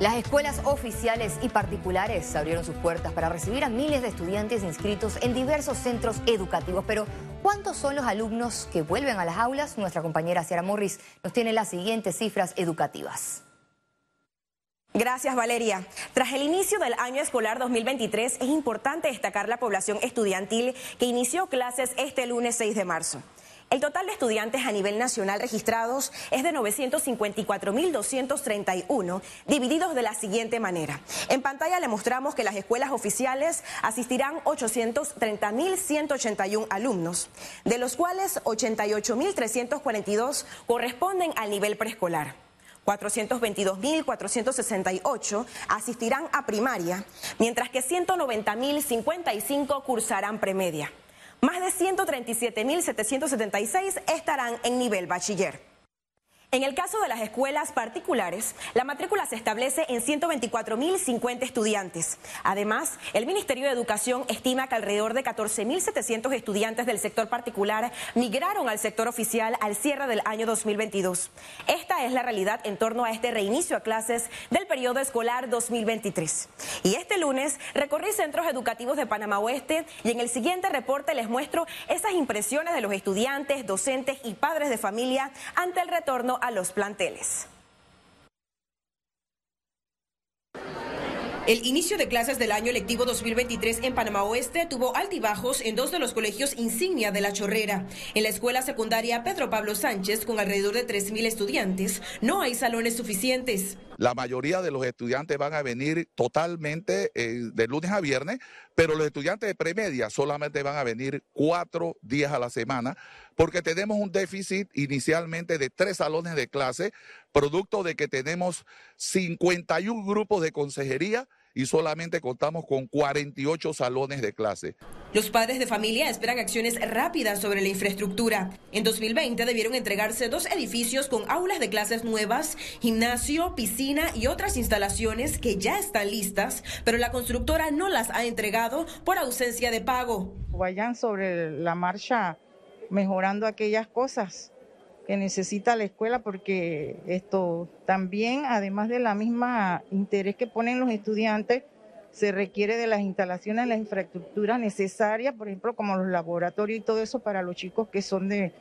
Las escuelas oficiales y particulares abrieron sus puertas para recibir a miles de estudiantes inscritos en diversos centros educativos. Pero, ¿cuántos son los alumnos que vuelven a las aulas? Nuestra compañera Ciara Morris nos tiene las siguientes cifras educativas. Gracias, Valeria. Tras el inicio del año escolar 2023, es importante destacar la población estudiantil que inició clases este lunes 6 de marzo. El total de estudiantes a nivel nacional registrados es de 954.231, divididos de la siguiente manera. En pantalla le mostramos que las escuelas oficiales asistirán 830.181 alumnos, de los cuales 88.342 corresponden al nivel preescolar. 422.468 asistirán a primaria, mientras que 190.055 cursarán premedia. Más de 137.776 estarán en nivel bachiller. En el caso de las escuelas particulares, la matrícula se establece en 124.050 estudiantes. Además, el Ministerio de Educación estima que alrededor de 14.700 estudiantes del sector particular migraron al sector oficial al cierre del año 2022. Esta es la realidad en torno a este reinicio a clases del periodo escolar 2023. Y este lunes recorrí centros educativos de Panamá Oeste y en el siguiente reporte les muestro esas impresiones de los estudiantes, docentes y padres de familia ante el retorno a los planteles. El inicio de clases del año lectivo 2023 en Panamá Oeste tuvo altibajos en dos de los colegios insignia de la Chorrera. En la escuela secundaria Pedro Pablo Sánchez, con alrededor de 3.000 estudiantes, no hay salones suficientes. La mayoría de los estudiantes van a venir totalmente eh, de lunes a viernes, pero los estudiantes de premedia solamente van a venir cuatro días a la semana, porque tenemos un déficit inicialmente de tres salones de clase, producto de que tenemos 51 grupos de consejería y solamente contamos con 48 salones de clase. Los padres de familia esperan acciones rápidas sobre la infraestructura. En 2020 debieron entregarse dos edificios con aulas de clases nuevas, gimnasio, piscina y otras instalaciones que ya están listas, pero la constructora no las ha entregado por ausencia de pago. Vayan sobre la marcha mejorando aquellas cosas que necesita la escuela porque esto también, además de la misma interés que ponen los estudiantes, se requiere de las instalaciones, la infraestructura necesarias, por ejemplo, como los laboratorios y todo eso para los chicos que son de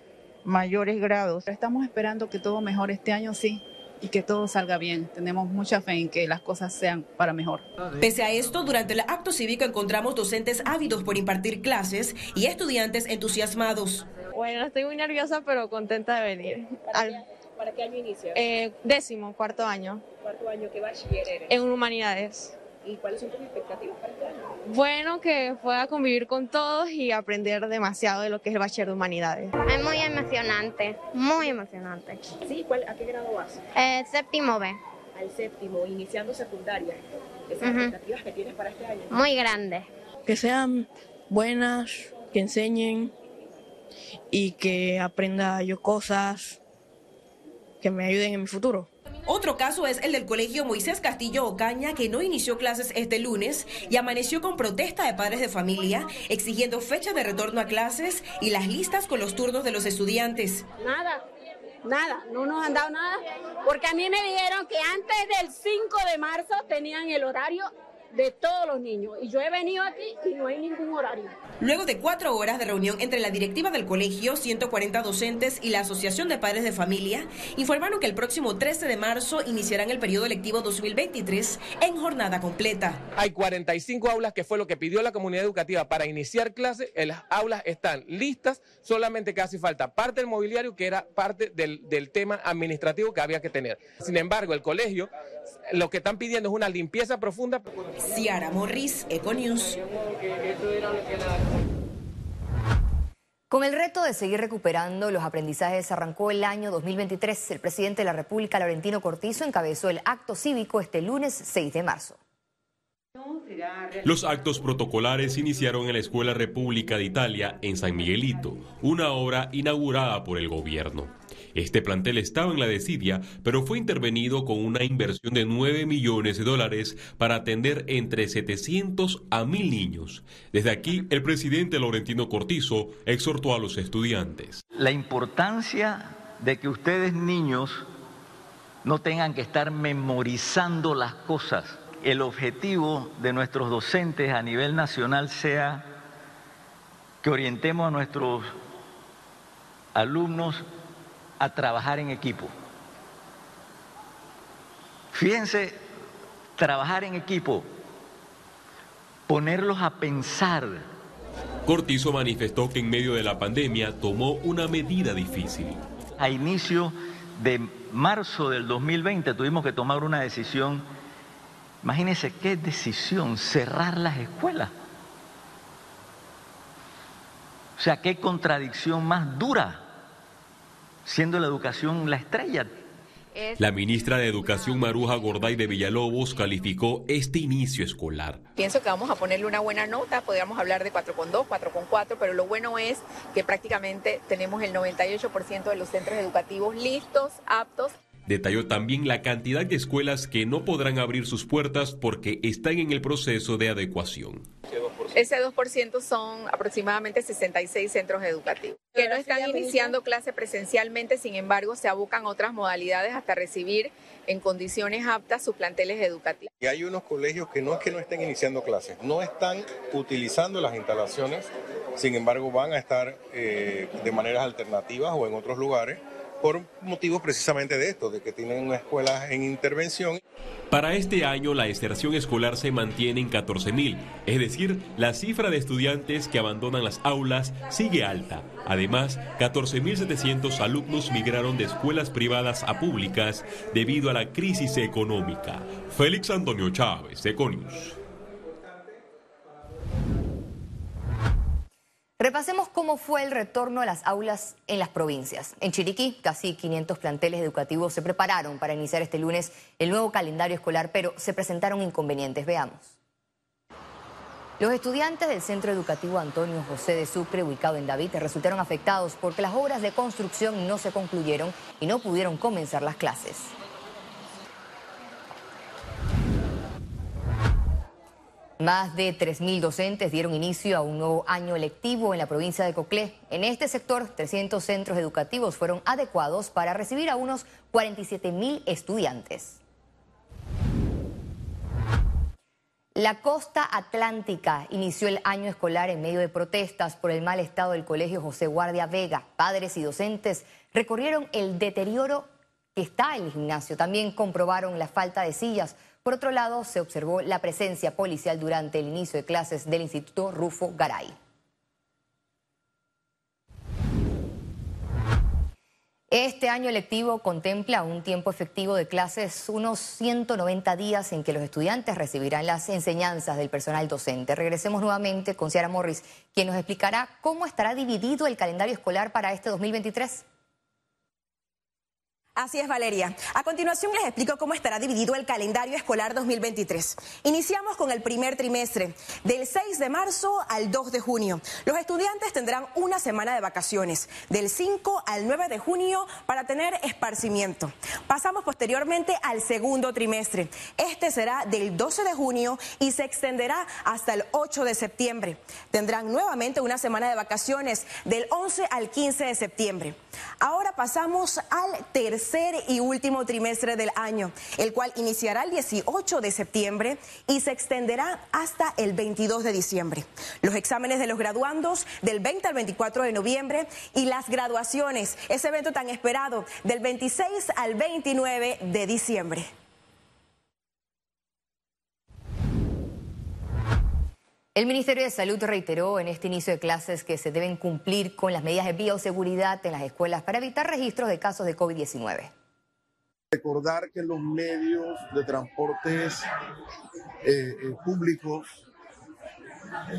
mayores grados. Estamos esperando que todo mejore este año, sí, y que todo salga bien. Tenemos mucha fe en que las cosas sean para mejor. Pese a esto, durante el acto cívico encontramos docentes ávidos por impartir clases y estudiantes entusiasmados. Bueno, estoy muy nerviosa, pero contenta de venir. ¿Para, qué año inicia? Eh, décimo, cuarto año. ¿Cuarto año? ¿Qué bachiller eres? En humanidades. ¿Y cuáles son tus expectativas para este año? Bueno, que pueda convivir con todos y aprender demasiado de lo que es el bachiller de humanidades. Es muy emocionante, muy emocionante. ¿Sí? ¿Cuál, ¿A qué grado vas? Eh, séptimo B. Al séptimo, iniciando secundaria. ¿Esas expectativas que tienes para este año? Muy grandes. Que sean buenas, que enseñen y que aprenda yo cosas que me ayuden en mi futuro. Otro caso es el del colegio Moisés Castillo Ocaña, que no inició clases este lunes y amaneció con protesta de padres de familia, exigiendo fecha de retorno a clases y las listas con los turnos de los estudiantes. Nada, nada, no nos han dado nada, porque a mí me dijeron que antes del 5 de marzo tenían el horario de todos los niños. Y yo he venido aquí y no hay ningún horario. Luego de cuatro horas de reunión entre la directiva del colegio, 140 docentes y la Asociación de Padres de Familia, informaron que el próximo 13 de marzo iniciarán el periodo electivo 2023 en jornada completa. Hay 45 aulas que fue lo que pidió la comunidad educativa para iniciar clases. Las aulas están listas, solamente que hace falta parte del mobiliario que era parte del, del tema administrativo que había que tener. Sin embargo, el colegio lo que están pidiendo es una limpieza profunda. Ciara Morris, Econews. Con el reto de seguir recuperando los aprendizajes arrancó el año 2023. El presidente de la República, Laurentino Cortizo, encabezó el acto cívico este lunes 6 de marzo. Los actos protocolares iniciaron en la Escuela República de Italia en San Miguelito, una obra inaugurada por el gobierno. Este plantel estaba en la desidia, pero fue intervenido con una inversión de 9 millones de dólares para atender entre 700 a 1000 niños. Desde aquí, el presidente Laurentino Cortizo exhortó a los estudiantes. La importancia de que ustedes niños no tengan que estar memorizando las cosas. El objetivo de nuestros docentes a nivel nacional sea que orientemos a nuestros alumnos a trabajar en equipo. Fíjense, trabajar en equipo, ponerlos a pensar. Cortizo manifestó que en medio de la pandemia tomó una medida difícil. A inicio de marzo del 2020 tuvimos que tomar una decisión. Imagínense qué decisión, cerrar las escuelas. O sea, qué contradicción más dura, siendo la educación la estrella. La ministra de Educación Maruja Gorday de Villalobos calificó este inicio escolar. Pienso que vamos a ponerle una buena nota, podríamos hablar de 4,2, 4,4, pero lo bueno es que prácticamente tenemos el 98% de los centros educativos listos, aptos. Detalló también la cantidad de escuelas que no podrán abrir sus puertas porque están en el proceso de adecuación. Ese 2% son aproximadamente 66 centros educativos que no están iniciando clase presencialmente, sin embargo, se abocan otras modalidades hasta recibir en condiciones aptas sus planteles educativos. Y hay unos colegios que no es que no estén iniciando clases, no están utilizando las instalaciones, sin embargo, van a estar eh, de maneras alternativas o en otros lugares por motivos precisamente de esto, de que tienen una escuela en intervención. Para este año la deserción escolar se mantiene en 14.000, es decir, la cifra de estudiantes que abandonan las aulas sigue alta. Además, 14.700 alumnos migraron de escuelas privadas a públicas debido a la crisis económica. Félix Antonio Chávez, Econius. Repasemos cómo fue el retorno a las aulas en las provincias. En Chiriquí, casi 500 planteles educativos se prepararon para iniciar este lunes el nuevo calendario escolar, pero se presentaron inconvenientes. Veamos. Los estudiantes del Centro Educativo Antonio José de Sucre, ubicado en David, resultaron afectados porque las obras de construcción no se concluyeron y no pudieron comenzar las clases. Más de 3.000 docentes dieron inicio a un nuevo año lectivo en la provincia de Coclé. En este sector, 300 centros educativos fueron adecuados para recibir a unos 47.000 estudiantes. La costa atlántica inició el año escolar en medio de protestas por el mal estado del colegio José Guardia Vega. Padres y docentes recorrieron el deterioro que está en el gimnasio. También comprobaron la falta de sillas por otro lado, se observó la presencia policial durante el inicio de clases del Instituto Rufo Garay. Este año lectivo contempla un tiempo efectivo de clases, unos 190 días en que los estudiantes recibirán las enseñanzas del personal docente. Regresemos nuevamente con Ciara Morris, quien nos explicará cómo estará dividido el calendario escolar para este 2023. Así es, Valeria. A continuación les explico cómo estará dividido el calendario escolar 2023. Iniciamos con el primer trimestre, del 6 de marzo al 2 de junio. Los estudiantes tendrán una semana de vacaciones, del 5 al 9 de junio, para tener esparcimiento. Pasamos posteriormente al segundo trimestre. Este será del 12 de junio y se extenderá hasta el 8 de septiembre. Tendrán nuevamente una semana de vacaciones, del 11 al 15 de septiembre. Ahora pasamos al tercer y último trimestre del año, el cual iniciará el 18 de septiembre y se extenderá hasta el 22 de diciembre. Los exámenes de los graduandos del 20 al 24 de noviembre y las graduaciones, ese evento tan esperado, del 26 al 29 de diciembre. El Ministerio de Salud reiteró en este inicio de clases que se deben cumplir con las medidas de bioseguridad en las escuelas para evitar registros de casos de COVID-19. Recordar que los medios de transportes eh, eh, públicos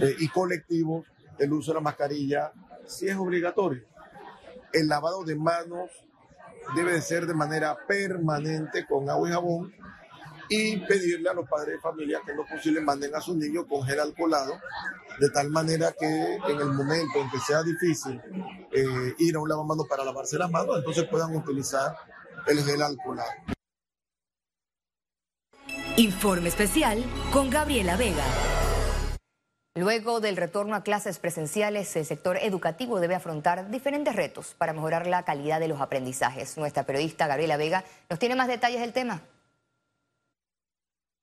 eh, y colectivos, el uso de la mascarilla sí es obligatorio. El lavado de manos debe de ser de manera permanente con agua y jabón y pedirle a los padres de familia que en lo posible manden a sus niños con gel alcoholado, de tal manera que en el momento en que sea difícil eh, ir a un lavamanos para lavarse las manos, entonces puedan utilizar el gel alcoholado. Informe especial con Gabriela Vega. Luego del retorno a clases presenciales, el sector educativo debe afrontar diferentes retos para mejorar la calidad de los aprendizajes. Nuestra periodista Gabriela Vega nos tiene más detalles del tema.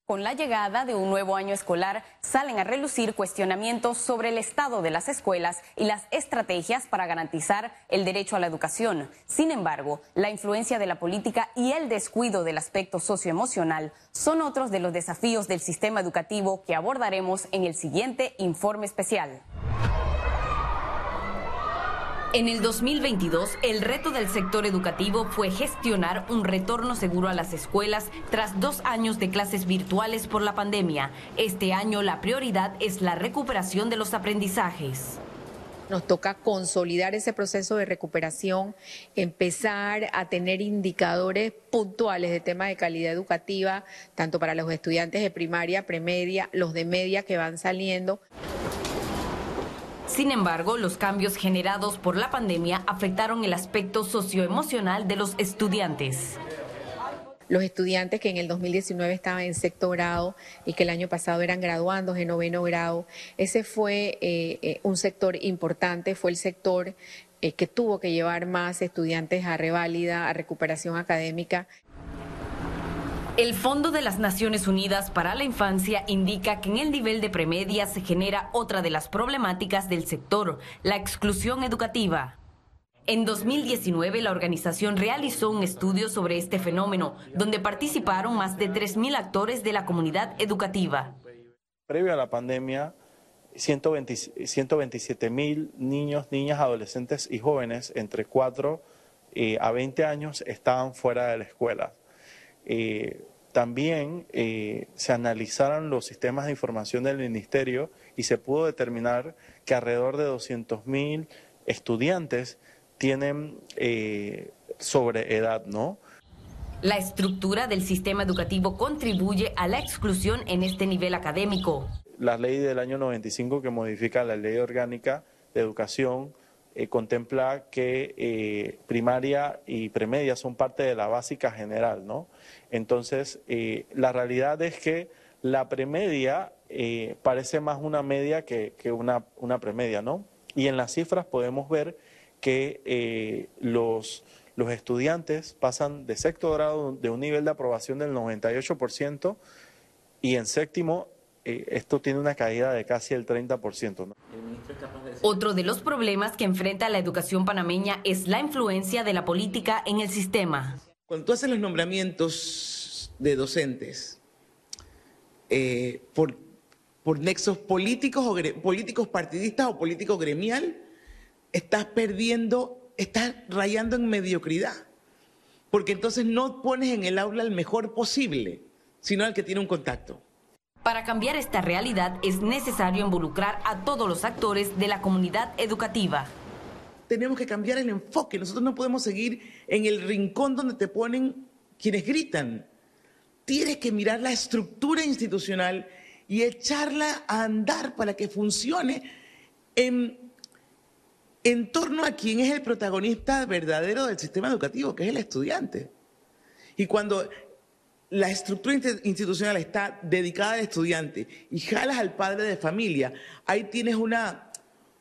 Con la llegada de un nuevo año escolar, salen a relucir cuestionamientos sobre el estado de las escuelas y las estrategias para garantizar el derecho a la educación. Sin embargo, la influencia de la política y el descuido del aspecto socioemocional son otros de los desafíos del sistema educativo que abordaremos en el siguiente informe especial. En el 2022, el reto del sector educativo fue gestionar un retorno seguro a las escuelas tras dos años de clases virtuales por la pandemia. Este año la prioridad es la recuperación de los aprendizajes. Nos toca consolidar ese proceso de recuperación, empezar a tener indicadores puntuales de tema de calidad educativa, tanto para los estudiantes de primaria, premedia, los de media que van saliendo. Sin embargo, los cambios generados por la pandemia afectaron el aspecto socioemocional de los estudiantes. Los estudiantes que en el 2019 estaban en sexto grado y que el año pasado eran graduandos en noveno grado, ese fue eh, eh, un sector importante, fue el sector eh, que tuvo que llevar más estudiantes a reválida, a recuperación académica. El Fondo de las Naciones Unidas para la Infancia indica que en el nivel de premedia se genera otra de las problemáticas del sector, la exclusión educativa. En 2019, la organización realizó un estudio sobre este fenómeno, donde participaron más de 3.000 actores de la comunidad educativa. Previo a la pandemia, 127 mil niños, niñas, adolescentes y jóvenes entre 4 eh, a 20 años estaban fuera de la escuela. Eh, también eh, se analizaron los sistemas de información del ministerio y se pudo determinar que alrededor de 200.000 estudiantes tienen eh, sobre edad, ¿no? La estructura del sistema educativo contribuye a la exclusión en este nivel académico. La ley del año 95 que modifica la ley orgánica de educación eh, contempla que eh, primaria y premedia son parte de la básica general, ¿no? Entonces, eh, la realidad es que la premedia parece más una media que, una, premedia, ¿no? Y en las cifras podemos ver que los, los estudiantes pasan de sexto grado de un nivel de aprobación del 98% y en séptimo eh, esto tiene una caída de casi el 30%. Otro de los problemas que enfrenta la educación panameña es la influencia de la política en el sistema. Cuando tú haces los nombramientos de docentes eh, por, por nexos políticos, o políticos partidistas o políticos gremial, estás perdiendo, estás rayando en mediocridad. Porque entonces no pones en el aula el mejor posible, sino al que tiene un contacto. Para cambiar esta realidad es necesario involucrar a todos los actores de la comunidad educativa. Tenemos que cambiar el enfoque. Nosotros no podemos seguir en el rincón donde te ponen quienes gritan. Tienes que mirar la estructura institucional y echarla a andar para que funcione en, en torno a quien es el protagonista verdadero del sistema educativo, que es el estudiante. Y cuando la estructura institucional está dedicada al estudiante y jalas al padre de familia, ahí tienes una,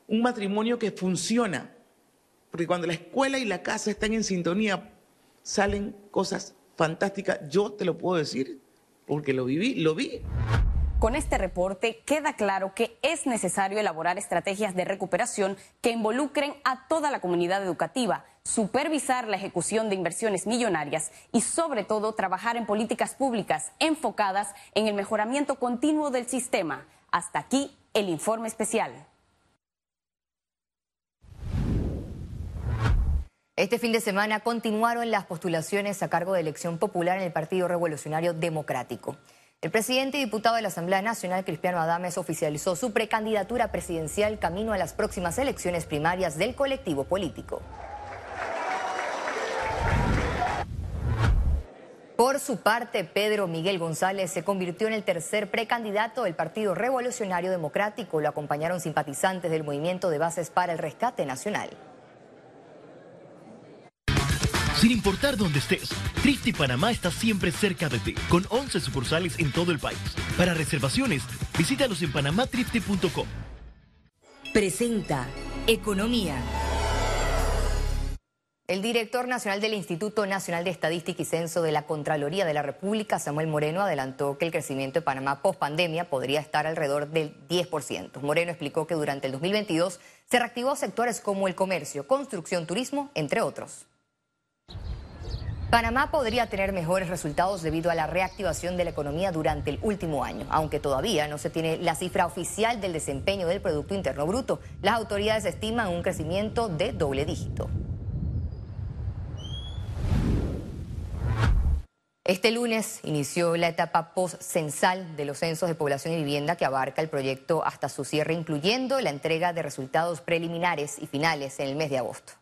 un matrimonio que funciona. Porque cuando la escuela y la casa están en sintonía, salen cosas fantásticas. Yo te lo puedo decir porque lo viví, lo vi. Con este reporte queda claro que es necesario elaborar estrategias de recuperación que involucren a toda la comunidad educativa, supervisar la ejecución de inversiones millonarias y sobre todo trabajar en políticas públicas enfocadas en el mejoramiento continuo del sistema. Hasta aquí el informe especial. Este fin de semana continuaron las postulaciones a cargo de elección popular en el Partido Revolucionario Democrático. El presidente y diputado de la Asamblea Nacional, Cristiano Adames, oficializó su precandidatura presidencial camino a las próximas elecciones primarias del colectivo político. Por su parte, Pedro Miguel González se convirtió en el tercer precandidato del Partido Revolucionario Democrático. Lo acompañaron simpatizantes del Movimiento de Bases para el Rescate Nacional. Sin importar dónde estés, Trifte Panamá está siempre cerca de ti, con 11 sucursales en todo el país. Para reservaciones, visítalos en panamatrifte.com. Presenta Economía. El director nacional del Instituto Nacional de Estadística y Censo de la Contraloría de la República, Samuel Moreno, adelantó que el crecimiento de Panamá post pandemia podría estar alrededor del 10%. Moreno explicó que durante el 2022 se reactivó sectores como el comercio, construcción, turismo, entre otros. Panamá podría tener mejores resultados debido a la reactivación de la economía durante el último año, aunque todavía no se tiene la cifra oficial del desempeño del Producto Interno Bruto. Las autoridades estiman un crecimiento de doble dígito. Este lunes inició la etapa post-censal de los censos de población y vivienda que abarca el proyecto hasta su cierre, incluyendo la entrega de resultados preliminares y finales en el mes de agosto.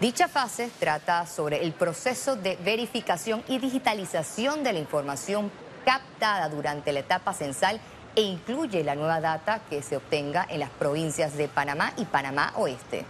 Dicha fase trata sobre el proceso de verificación y digitalización de la información captada durante la etapa censal e incluye la nueva data que se obtenga en las provincias de Panamá y Panamá Oeste.